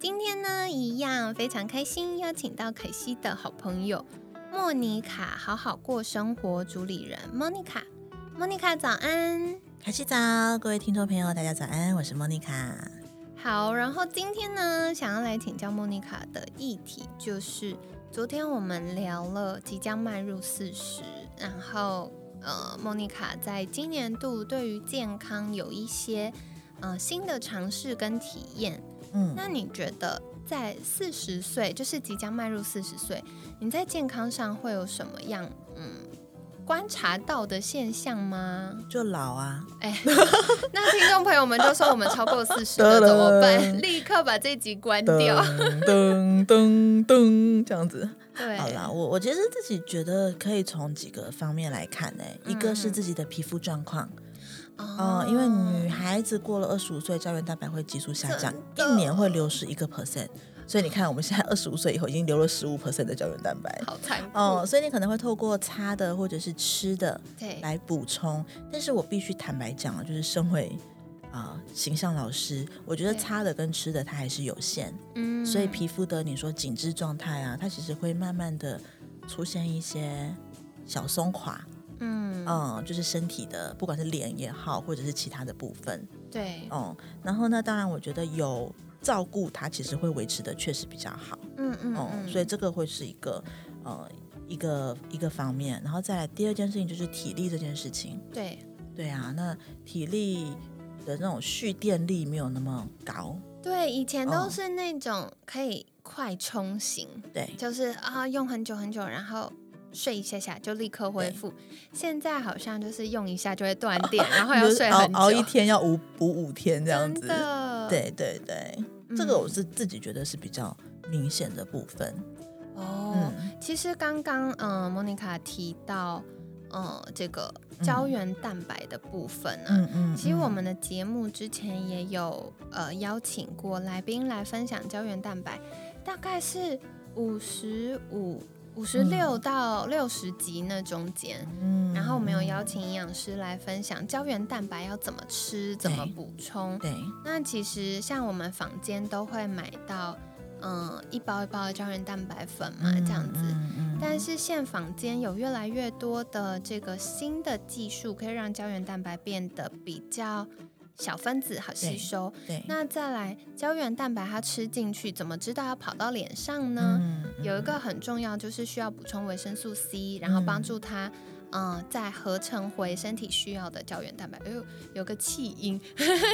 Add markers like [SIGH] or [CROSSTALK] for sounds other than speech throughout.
今天呢，一样非常开心，邀请到凯西的好朋友莫妮卡，好好过生活主理人莫妮卡。莫妮卡早安，凯西早，各位听众朋友，大家早安，我是莫妮卡。好，然后今天呢，想要来请教莫妮卡的议题，就是昨天我们聊了即将迈入四十，然后呃，莫妮卡在今年度对于健康有一些呃新的尝试跟体验。嗯，那你觉得在四十岁，就是即将迈入四十岁，你在健康上会有什么样嗯？观察到的现象吗？就老啊！哎，[LAUGHS] 那听众朋友们就说我们超过四十了 [LAUGHS] 怎么办？立刻把这集关掉。噔噔噔，这样子。对，好啦，我我其实自己觉得可以从几个方面来看呢。一个是自己的皮肤状况，哦，因为女孩子过了二十五岁，胶原蛋白会急速下降，一年会流失一个 percent。所以你看，我们现在二十五岁以后已经留了十五 percent 的胶原蛋白，好惨哦。所以你可能会透过擦的或者是吃的对来补充。但是我必须坦白讲啊，就是身为啊形象老师，我觉得擦的跟吃的它还是有限。嗯，所以皮肤的你说紧致状态啊，它其实会慢慢的出现一些小松垮。嗯。嗯，就是身体的，不管是脸也好，或者是其他的部分。对，哦，然后呢，当然我觉得有。照顾它其实会维持的确实比较好，嗯嗯，哦，所以这个会是一个呃一个一个方面，然后再来第二件事情就是体力这件事情，对。对啊，那体力的那种蓄电力没有那么高，对，以前都是那种可以快充型，对，就是啊用很久很久，然后睡一下下就立刻恢复，现在好像就是用一下就会断电，[LAUGHS] 然后要睡很熬一天要五补五天这样子。对对对，这个我是自己觉得是比较明显的部分。哦，其实刚刚嗯，莫妮卡提到嗯这个胶原蛋白的部分啊，嗯嗯，其实我们的节目之前也有呃邀请过来宾来分享胶原蛋白，大概是五十五。五十六到六十级那中间，嗯，然后我们有邀请营养师来分享胶原蛋白要怎么吃，怎么补充。对，那其实像我们坊间都会买到，嗯，一包一包的胶原蛋白粉嘛，这样子。但是现坊间有越来越多的这个新的技术，可以让胶原蛋白变得比较。小分子好吸收，对。那再来胶原蛋白，它吃进去怎么知道要跑到脸上呢？有一个很重要，就是需要补充维生素 C，然后帮助它，嗯，再合成回身体需要的胶原蛋白。哎呦，有个气音。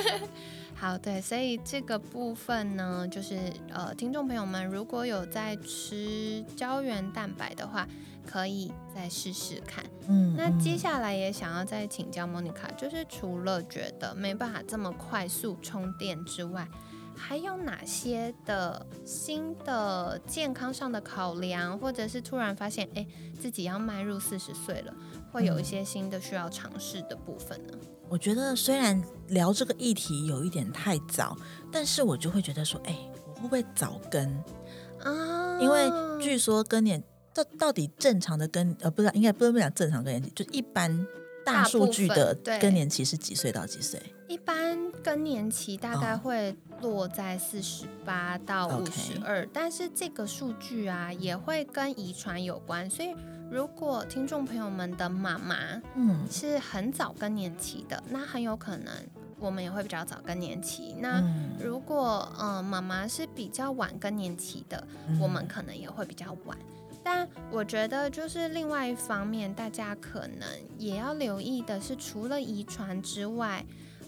[LAUGHS] 好，对，所以这个部分呢，就是呃，听众朋友们如果有在吃胶原蛋白的话。可以再试试看。嗯，那接下来也想要再请教莫妮卡，就是除了觉得没办法这么快速充电之外，还有哪些的新的健康上的考量，或者是突然发现，哎，自己要迈入四十岁了，会有一些新的需要尝试的部分呢？我觉得虽然聊这个议题有一点太早，但是我就会觉得说，哎，我会不会早更啊？因为据说更年。这到底正常的更呃，不知道应该不能讲正常更年期，就一般大数据的更年期是几岁到几岁？一般更年期大概会落在四十八到五十二，但是这个数据啊也会跟遗传有关，所以如果听众朋友们的妈妈嗯是很早更年期的，那很有可能我们也会比较早更年期。那如果嗯妈妈是比较晚更年期的，我们可能也会比较晚。但我觉得，就是另外一方面，大家可能也要留意的是，除了遗传之外，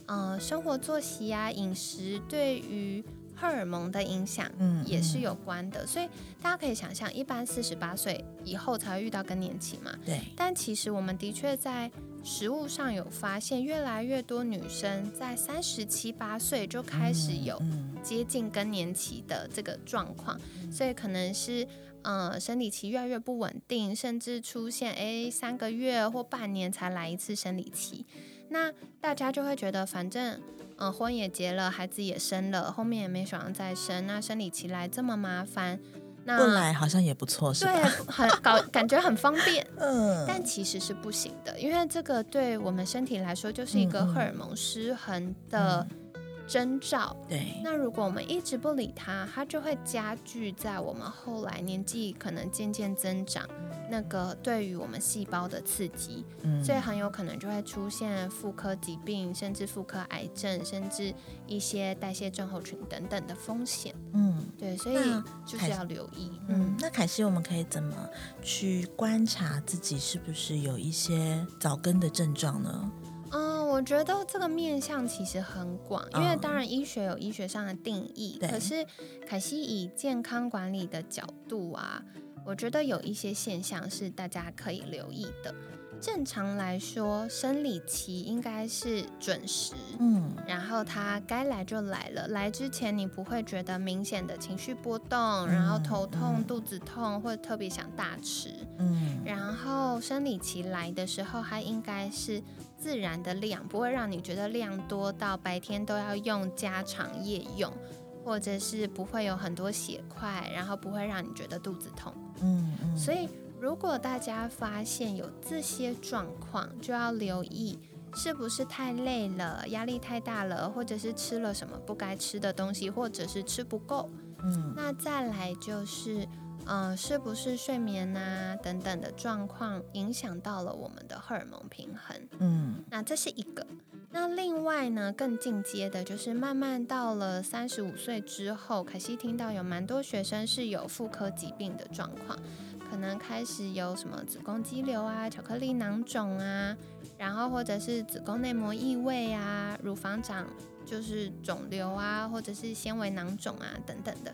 呃，生活作息啊、饮食对于荷尔蒙的影响，嗯，也是有关的。所以大家可以想象，一般四十八岁以后才会遇到更年期嘛？对。但其实我们的确在食物上有发现，越来越多女生在三十七八岁就开始有接近更年期的这个状况，所以可能是呃生理期越来越不稳定，甚至出现诶三个月或半年才来一次生理期，那大家就会觉得反正嗯婚也结了，孩子也生了，后面也没想要再生，那生理期来这么麻烦。不来好像也不错，是吧？对，很搞，[LAUGHS] 感觉很方便。嗯，但其实是不行的，因为这个对我们身体来说就是一个荷尔蒙失衡的。征兆，对。那如果我们一直不理它，它就会加剧在我们后来年纪可能渐渐增长，那个对于我们细胞的刺激，嗯，所以很有可能就会出现妇科疾病，甚至妇科癌症，甚至一些代谢症候群等等的风险。嗯，对，所以就是要留意。嗯，那凯西，我们可以怎么去观察自己是不是有一些早更的症状呢？嗯，我觉得这个面向其实很广，因为当然医学有医学上的定义，可是凯西以健康管理的角度啊，我觉得有一些现象是大家可以留意的。正常来说，生理期应该是准时，嗯，然后它该来就来了。来之前你不会觉得明显的情绪波动，然后头痛、肚子痛，或者特别想大吃，嗯，然后生理期来的时候，它应该是自然的量，不会让你觉得量多到白天都要用加长夜用，或者是不会有很多血块，然后不会让你觉得肚子痛，嗯嗯，所以。如果大家发现有这些状况，就要留意是不是太累了、压力太大了，或者是吃了什么不该吃的东西，或者是吃不够。嗯，那再来就是，呃，是不是睡眠啊等等的状况影响到了我们的荷尔蒙平衡？嗯，那这是一个。那另外呢，更进阶的就是慢慢到了三十五岁之后，可惜听到有蛮多学生是有妇科疾病的状况。可能开始有什么子宫肌瘤啊、巧克力囊肿啊，然后或者是子宫内膜异位啊、乳房长就是肿瘤啊，或者是纤维囊肿啊等等的，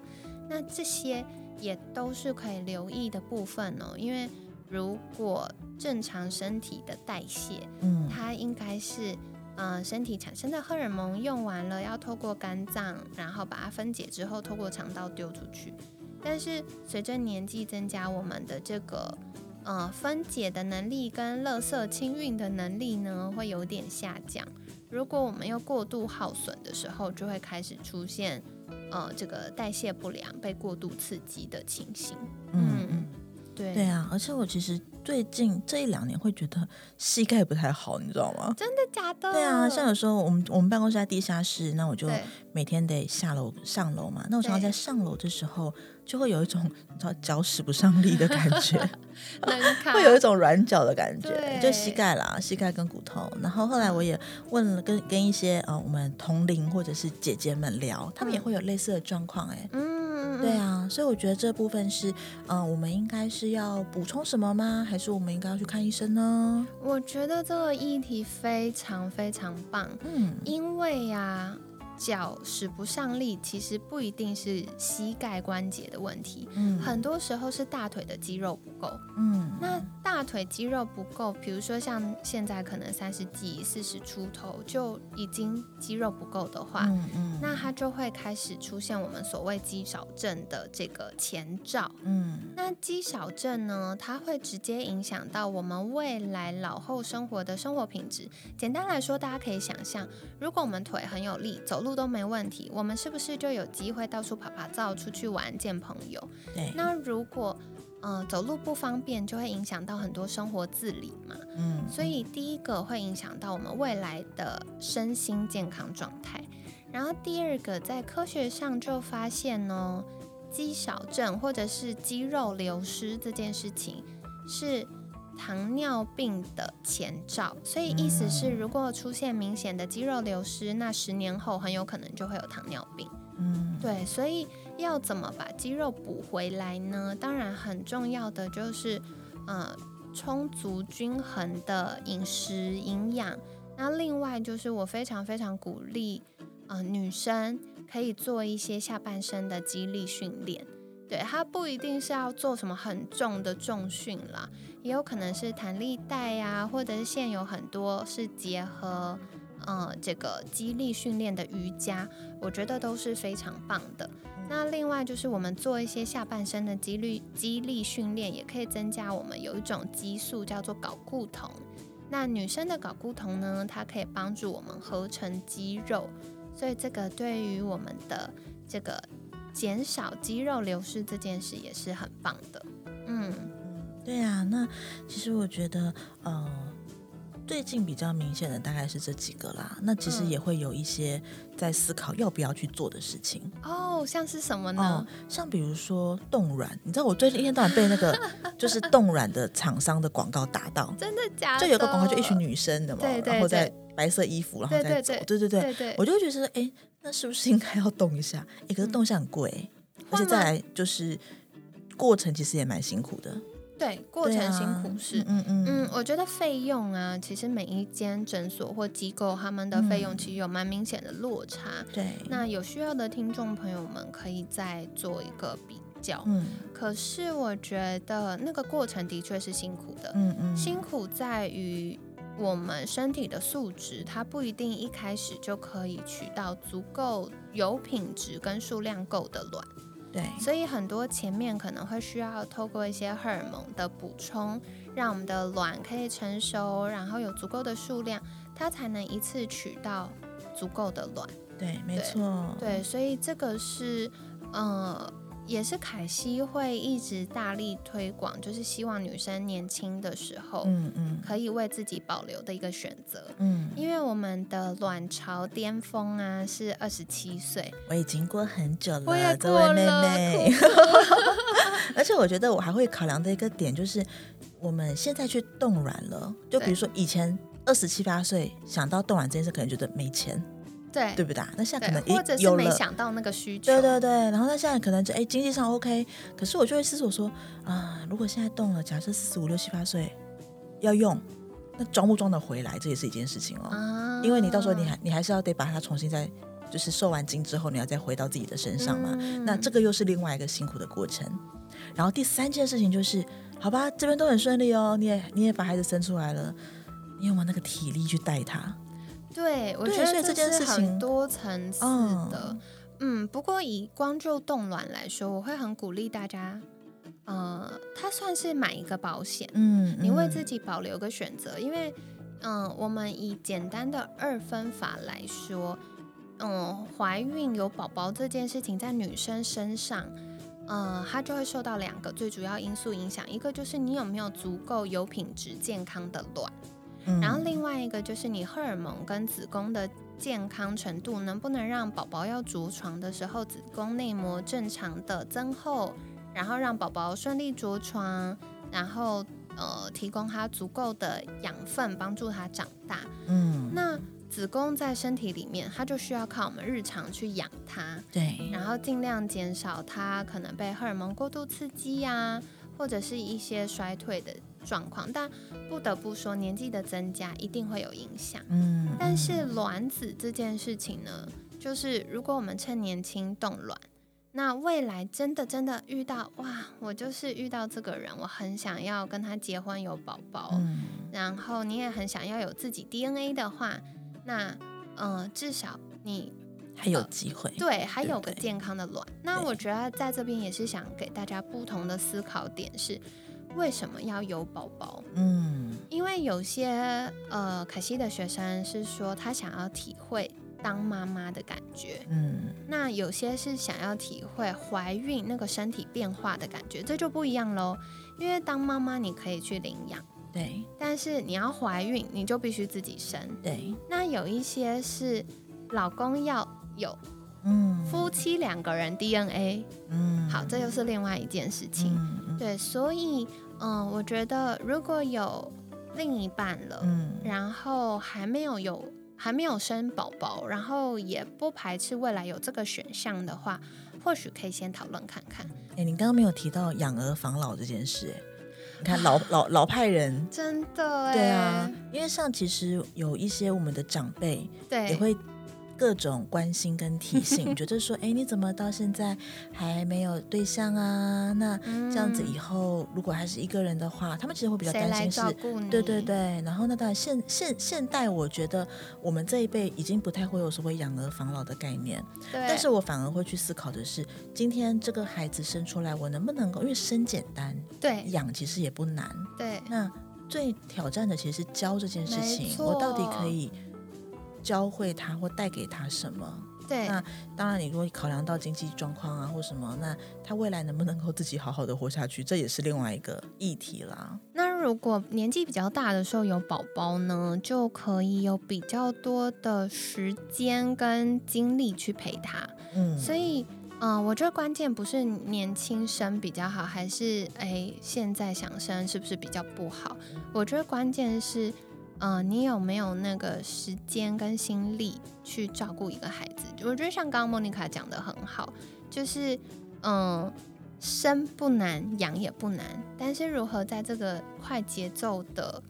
那这些也都是可以留意的部分哦。因为如果正常身体的代谢，嗯，它应该是，呃，身体产生的荷尔蒙用完了，要透过肝脏，然后把它分解之后，透过肠道丢出去。但是随着年纪增加，我们的这个呃分解的能力跟垃圾清运的能力呢，会有点下降。如果我们又过度耗损的时候，就会开始出现呃这个代谢不良、被过度刺激的情形。嗯，对对啊，而且我其实。最近这一两年会觉得膝盖不太好，你知道吗？真的假的？对啊，像有时候我们我们办公室在地下室，那我就每天得下楼上楼嘛。那我常常在上楼的时候，就会有一种你知道脚使不上力的感觉，[LAUGHS] 会有一种软脚的感觉，就膝盖啦，膝盖跟骨头。然后后来我也问了跟跟一些呃我们同龄或者是姐姐们聊，他们也会有类似的状况，哎，嗯。对啊，所以我觉得这部分是，嗯，我们应该是要补充什么吗？还是我们应该要去看医生呢？我觉得这个议题非常非常棒，嗯，因为呀。脚使不上力，其实不一定是膝盖关节的问题，嗯，很多时候是大腿的肌肉不够，嗯，那大腿肌肉不够，比如说像现在可能三十几、四十出头就已经肌肉不够的话，嗯嗯，那它就会开始出现我们所谓肌少症的这个前兆，嗯，那肌少症呢，它会直接影响到我们未来老后生活的生活品质。简单来说，大家可以想象，如果我们腿很有力，走路都没问题，我们是不是就有机会到处跑跑照、出去玩、见朋友？对。那如果呃走路不方便，就会影响到很多生活自理嘛。嗯。所以第一个会影响到我们未来的身心健康状态。然后第二个，在科学上就发现呢，肌少症或者是肌肉流失这件事情是。糖尿病的前兆，所以意思是，如果出现明显的肌肉流失，那十年后很有可能就会有糖尿病。嗯，对，所以要怎么把肌肉补回来呢？当然很重要的就是，呃，充足均衡的饮食营养。那另外就是我非常非常鼓励，呃，女生可以做一些下半身的肌力训练。对，它不一定是要做什么很重的重训啦。也有可能是弹力带呀，或者是现有很多是结合呃这个肌力训练的瑜伽，我觉得都是非常棒的。那另外就是我们做一些下半身的肌力肌力训练，也可以增加我们有一种激素叫做睾固酮。那女生的睾固酮呢，它可以帮助我们合成肌肉，所以这个对于我们的这个减少肌肉流失这件事也是很棒的。嗯，对啊，那其实我觉得，呃。最近比较明显的大概是这几个啦，那其实也会有一些在思考要不要去做的事情哦，像是什么呢？像比如说冻卵，你知道我最近一天到晚被那个 [LAUGHS] 就是冻卵的厂商的广告打到，真的假？的？就有个广告，就一群女生的嘛，然后在白色衣服，然后再走，对对对，我就觉得哎，那是不是应该要动一下？哎，可是动一下很贵，而且再来就是过程其实也蛮辛苦的。对，过程辛苦是，嗯嗯嗯，我觉得费用啊，其实每一间诊所或机构他们的费用其实有蛮明显的落差。对，那有需要的听众朋友们可以再做一个比较。嗯，可是我觉得那个过程的确是辛苦的。嗯嗯，辛苦在于我们身体的素质，它不一定一开始就可以取到足够有品质跟数量够的卵。对，所以很多前面可能会需要透过一些荷尔蒙的补充，让我们的卵可以成熟，然后有足够的数量，它才能一次取到足够的卵。对，没错。对，所以这个是，呃。也是凯西会一直大力推广，就是希望女生年轻的时候，嗯嗯，可以为自己保留的一个选择，嗯，因为我们的卵巢巅峰啊是二十七岁，我已经过很久了，我也过了，[LAUGHS] [LAUGHS] 而且我觉得我还会考量的一个点就是，我们现在去冻卵了，就比如说以前二十七八岁想到冻卵这件事，可能觉得没钱。对，对不对？那现在可能或者是没想到那个需求，对对对。然后那现在可能就哎，经济上 OK，可是我就会思索说啊，如果现在动了，假设四十五六七八岁要用，那装不装得回来，这也是一件事情哦。因为你到时候你还你还是要得把它重新再就是受完精之后，你要再回到自己的身上嘛。那这个又是另外一个辛苦的过程。然后第三件事情就是，好吧，这边都很顺利哦，你也你也把孩子生出来了，你有没有那个体力去带他？对，我觉得这件事很多层次的，嗯，不过以光就冻卵来说，我会很鼓励大家，呃，它算是买一个保险，嗯，你为自己保留个选择，因为，嗯，我们以简单的二分法来说，嗯，怀孕有宝宝这件事情在女生身上，呃，它就会受到两个最主要因素影响，一个就是你有没有足够有品质健康的卵。然后另外一个就是你荷尔蒙跟子宫的健康程度，能不能让宝宝要着床的时候，子宫内膜正常的增厚，然后让宝宝顺利着床，然后呃提供他足够的养分，帮助他长大。嗯，那子宫在身体里面，它就需要靠我们日常去养它。对，然后尽量减少它可能被荷尔蒙过度刺激呀，或者是一些衰退的。状况，但不得不说，年纪的增加一定会有影响。嗯，但是卵子这件事情呢，就是如果我们趁年轻冻卵，那未来真的真的遇到哇，我就是遇到这个人，我很想要跟他结婚有宝宝，嗯，然后你也很想要有自己 DNA 的话，那嗯，至少你还有机会，对，还有个健康的卵。那我觉得在这边也是想给大家不同的思考点是。为什么要有宝宝？嗯，因为有些呃，可惜的学生是说他想要体会当妈妈的感觉，嗯，那有些是想要体会怀孕那个身体变化的感觉，这就不一样喽。因为当妈妈你可以去领养，对，但是你要怀孕你就必须自己生，对。那有一些是老公要有，嗯，夫妻两个人 DNA，嗯，好，这又是另外一件事情，对，所以。嗯，我觉得如果有另一半了，嗯，然后还没有有还没有生宝宝，然后也不排斥未来有这个选项的话，或许可以先讨论看看。哎，你刚刚没有提到养儿防老这件事，哎，你看老老老派人真的，对啊，因为像其实有一些我们的长辈，对，也会。各种关心跟提醒，[LAUGHS] 觉得说，哎，你怎么到现在还没有对象啊？[LAUGHS] 那这样子以后如果还是一个人的话，他们其实会比较担心是，对对对。然后那当然现现现代，我觉得我们这一辈已经不太会有所谓养儿防老的概念，但是我反而会去思考的是，今天这个孩子生出来，我能不能够，因为生简单，对，养其实也不难，对。那最挑战的其实是教这件事情，我到底可以。教会他或带给他什么？对，那当然，你如果考量到经济状况啊，或什么，那他未来能不能够自己好好的活下去，这也是另外一个议题啦。那如果年纪比较大的时候有宝宝呢，就可以有比较多的时间跟精力去陪他。嗯，所以，嗯，我觉得关键不是年轻生比较好，还是哎现在想生是不是比较不好？我觉得关键是。嗯，你有没有那个时间跟心力去照顾一个孩子？我觉得像刚刚莫妮卡讲的很好，就是嗯，生不难，养也不难，但是如何在这个快节奏的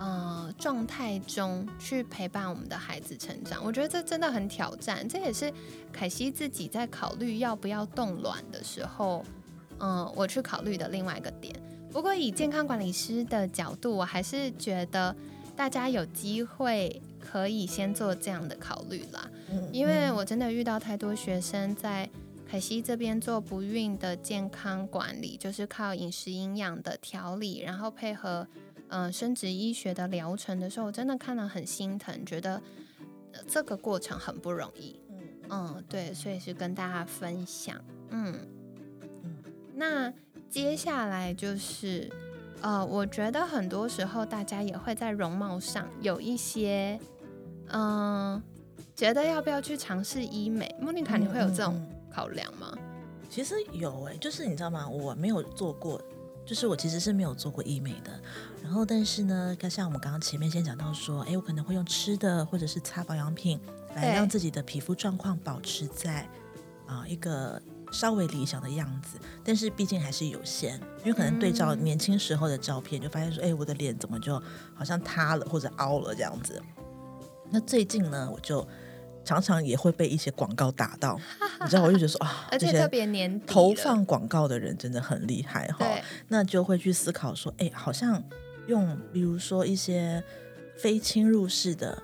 呃状态中去陪伴我们的孩子成长，我觉得这真的很挑战。这也是凯西自己在考虑要不要冻卵的时候，嗯，我去考虑的另外一个点。不过以健康管理师的角度，我还是觉得。大家有机会可以先做这样的考虑啦，因为我真的遇到太多学生在凯西这边做不孕的健康管理，就是靠饮食营养的调理，然后配合嗯生殖医学的疗程的时候，我真的看了很心疼，觉得这个过程很不容易。嗯，对，所以是跟大家分享。嗯嗯，那接下来就是。呃，我觉得很多时候大家也会在容貌上有一些，嗯，觉得要不要去尝试医美？莫妮卡，你会有这种考量吗？其实有哎，就是你知道吗？我没有做过，就是我其实是没有做过医美的。然后，但是呢，像我们刚刚前面先讲到说，哎，我可能会用吃的或者是擦保养品来让自己的皮肤状况保持在啊一个。稍微理想的样子，但是毕竟还是有限，因为可能对照年轻时候的照片，就发现说，哎，我的脸怎么就好像塌了或者凹了这样子。那最近呢，我就常常也会被一些广告打到，[LAUGHS] 你知道，我就觉得说啊，而且特别年投放广告的人真的很厉害哈。那就会去思考说，哎，好像用比如说一些非侵入式的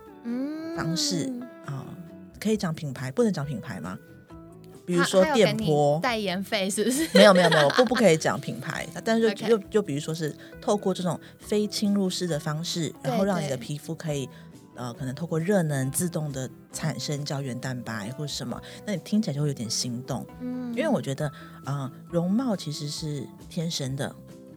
方式啊，可以讲品牌，不能讲品牌吗？比如说电波代言费是不是？没有没有没有，不不可以讲品牌，[LAUGHS] 但是就就比如说是透过这种非侵入式的方式，然后让你的皮肤可以呃，可能透过热能自动的产生胶原蛋白或者什么，那你听起来就会有点心动。嗯，因为我觉得啊，容貌其实是天生的。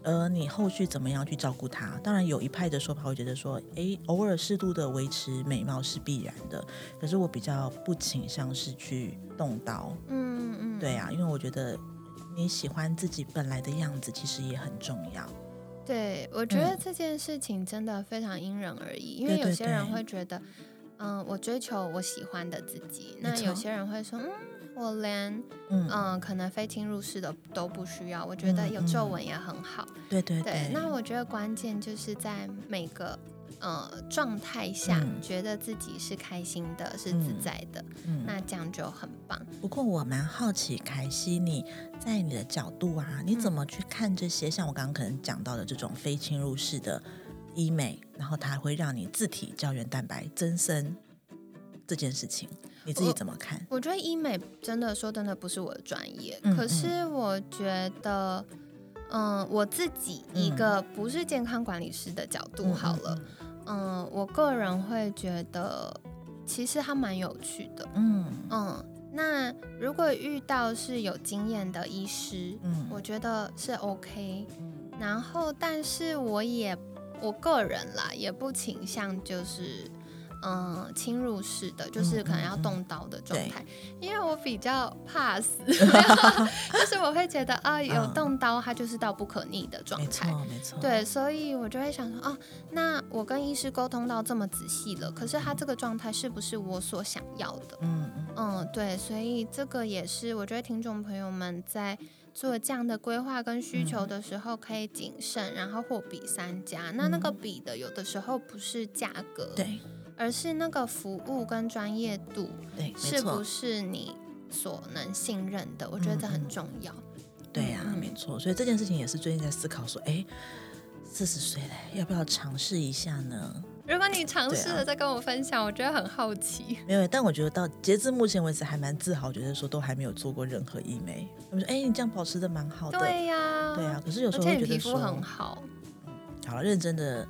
而你后续怎么样去照顾它？当然有一派的说法会觉得说，诶，偶尔适度的维持美貌是必然的。可是我比较不倾向是去动刀。嗯嗯，对啊，因为我觉得你喜欢自己本来的样子，其实也很重要。对，我觉得这件事情真的非常因人而异，因为有些人会觉得，嗯，我追求我喜欢的自己，那有些人会说，嗯。我连嗯，可能非侵入式的都不需要，我觉得有皱纹也很好。对对对。那我觉得关键就是在每个呃状态下，觉得自己是开心的，是自在的，那这样就很棒。不过我蛮好奇，凯西你在你的角度啊，你怎么去看这些？像我刚刚可能讲到的这种非侵入式的医美，然后它会让你自体胶原蛋白增生这件事情。你自己怎么看？我觉得医美真的说真的不是我的专业，可是我觉得，嗯，我自己一个不是健康管理师的角度好了，嗯，我个人会觉得其实它蛮有趣的，嗯嗯。那如果遇到是有经验的医师，嗯，我觉得是 OK，然后但是我也我个人啦，也不倾向就是。嗯，侵入式的就是可能要动刀的状态，因为我比较怕死，[LAUGHS] [LAUGHS] 就是我会觉得啊，有动刀它就是到不可逆的状态，没错没错。对，所以我就会想说，哦，那我跟医师沟通到这么仔细了，可是他这个状态是不是我所想要的？嗯嗯对，所以这个也是我觉得听众朋友们在做这样的规划跟需求的时候，可以谨慎，然后货比三家。那那个比的有的时候不是价格，对。而是那个服务跟专业度，对，是不是你所能信任的？我觉得这很重要。对呀，没错。所以这件事情也是最近在思考，说，哎，四十岁了，要不要尝试一下呢？如果你尝试了再跟我分享，我觉得很好奇。没有，但我觉得到截至目前为止还蛮自豪，觉得说都还没有做过任何医美。他们说：“哎，你这样保持的蛮好的。”对呀，对啊。可是有时候会觉得说，很好。好了，认真的。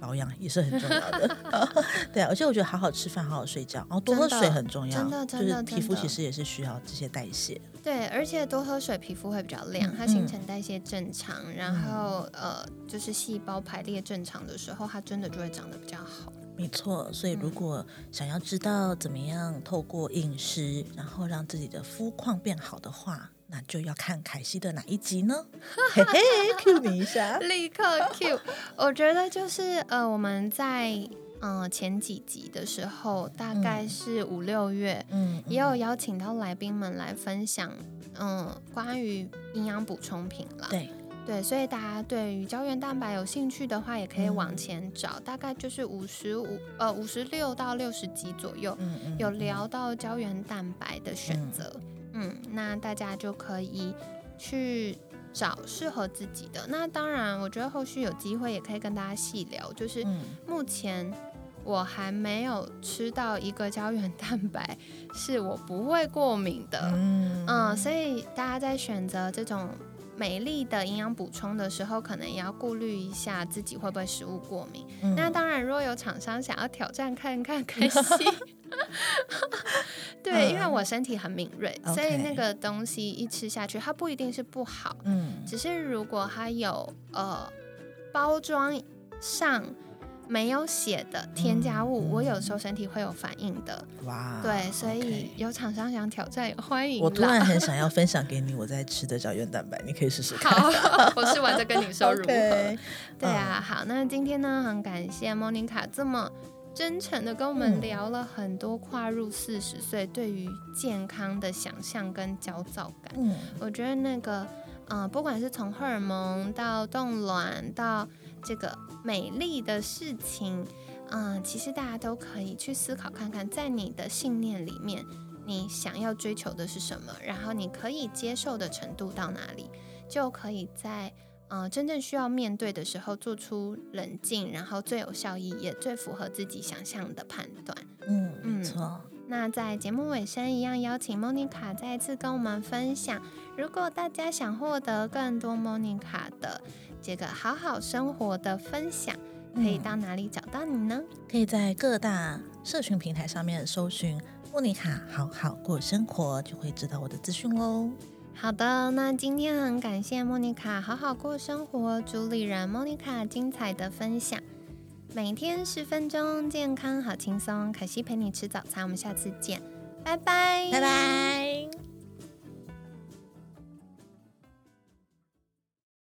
保养也是很重要的，[LAUGHS] 对啊，而且我觉得好好吃饭，好好睡觉，然后多喝水很重要，真的，就是皮肤其实也是需要这些代谢。对，而且多喝水，皮肤会比较亮，它新陈代谢正常，然后呃，就是细胞排列正常的时候，它真的就会长得比较好。没错，所以如果想要知道怎么样透过饮食，然后让自己的肤况变好的话。那就要看凯西的哪一集呢？[LAUGHS] 嘿嘿，Q 你一下，[LAUGHS] 立刻 Q。我觉得就是呃，我们在嗯前几集的时候，大概是五六月，嗯，也有邀请到来宾们来分享，嗯，关于营养补充品了。对对，所以大家对于胶原蛋白有兴趣的话，也可以往前找，大概就是五十五呃五十六到六十集左右，嗯有聊到胶原蛋白的选择。嗯，那大家就可以去找适合自己的。那当然，我觉得后续有机会也可以跟大家细聊。就是目前我还没有吃到一个胶原蛋白是我不会过敏的。嗯，所以大家在选择这种美丽的营养补充的时候，可能也要顾虑一下自己会不会食物过敏。那当然，如果有厂商想要挑战看看，可以。[LAUGHS] [LAUGHS] 对，因为我身体很敏锐，所以那个东西一吃下去，它不一定是不好，嗯，只是如果它有呃包装上没有写的添加物，我有时候身体会有反应的。哇，对，所以有厂商想挑战，欢迎。我突然很想要分享给你我在吃的胶原蛋白，你可以试试 [LAUGHS] 看。好，我试完再跟你说如何。[LAUGHS] 对啊，好，那今天呢，很感谢莫妮卡这么。真诚的跟我们聊了很多跨入四十岁对于健康的想象跟焦躁感。嗯，我觉得那个，呃，不管是从荷尔蒙到冻卵到这个美丽的事情，嗯，其实大家都可以去思考看看，在你的信念里面，你想要追求的是什么，然后你可以接受的程度到哪里，就可以在。呃，真正需要面对的时候，做出冷静，然后最有效益，也最符合自己想象的判断。嗯，没错。那在节目尾声一样，邀请莫妮卡再一次跟我们分享。如果大家想获得更多莫妮卡的这个好好生活的分享，可以到哪里找到你呢？可以在各大社群平台上面搜寻莫妮卡好好过生活，就会知道我的资讯哦。好的，那今天很感谢莫妮卡好好过生活主理人莫妮卡精彩的分享，每天十分钟，健康好轻松，可惜陪你吃早餐，我们下次见，拜拜，拜拜。